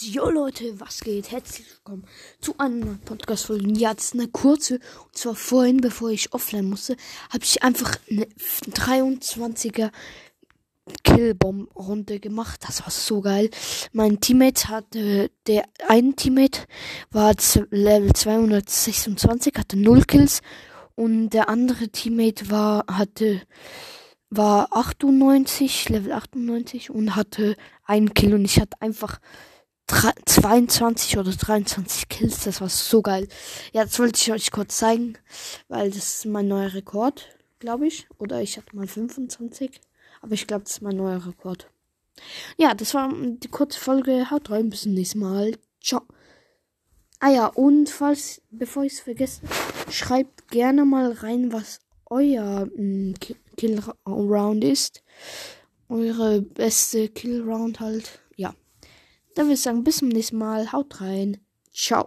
Jo Leute, was geht? Herzlich willkommen zu einer Podcast-Folge. Ist eine kurze. Und zwar vorhin, bevor ich offline musste, habe ich einfach eine 23er Killbomb-Runde gemacht. Das war so geil. Mein Teammate hatte, der ein Teammate war Level 226, hatte 0 Kills. Und der andere Teammate war, hatte, war 98, Level 98 und hatte einen Kill und ich hatte einfach 22 oder 23 Kills. Das war so geil. Ja, das wollte ich euch kurz zeigen, weil das ist mein neuer Rekord, glaube ich. Oder ich hatte mal 25. Aber ich glaube, das ist mein neuer Rekord. Ja, das war die kurze Folge. Haut rein, bis zum nächsten Mal. Ciao. Ah ja, und falls, bevor ich es vergesse, schreibt gerne mal rein, was euer mm, Kill Round ist. Eure beste Kill Round halt. Ja. Dann würde ich sagen, bis zum nächsten Mal. Haut rein. Ciao.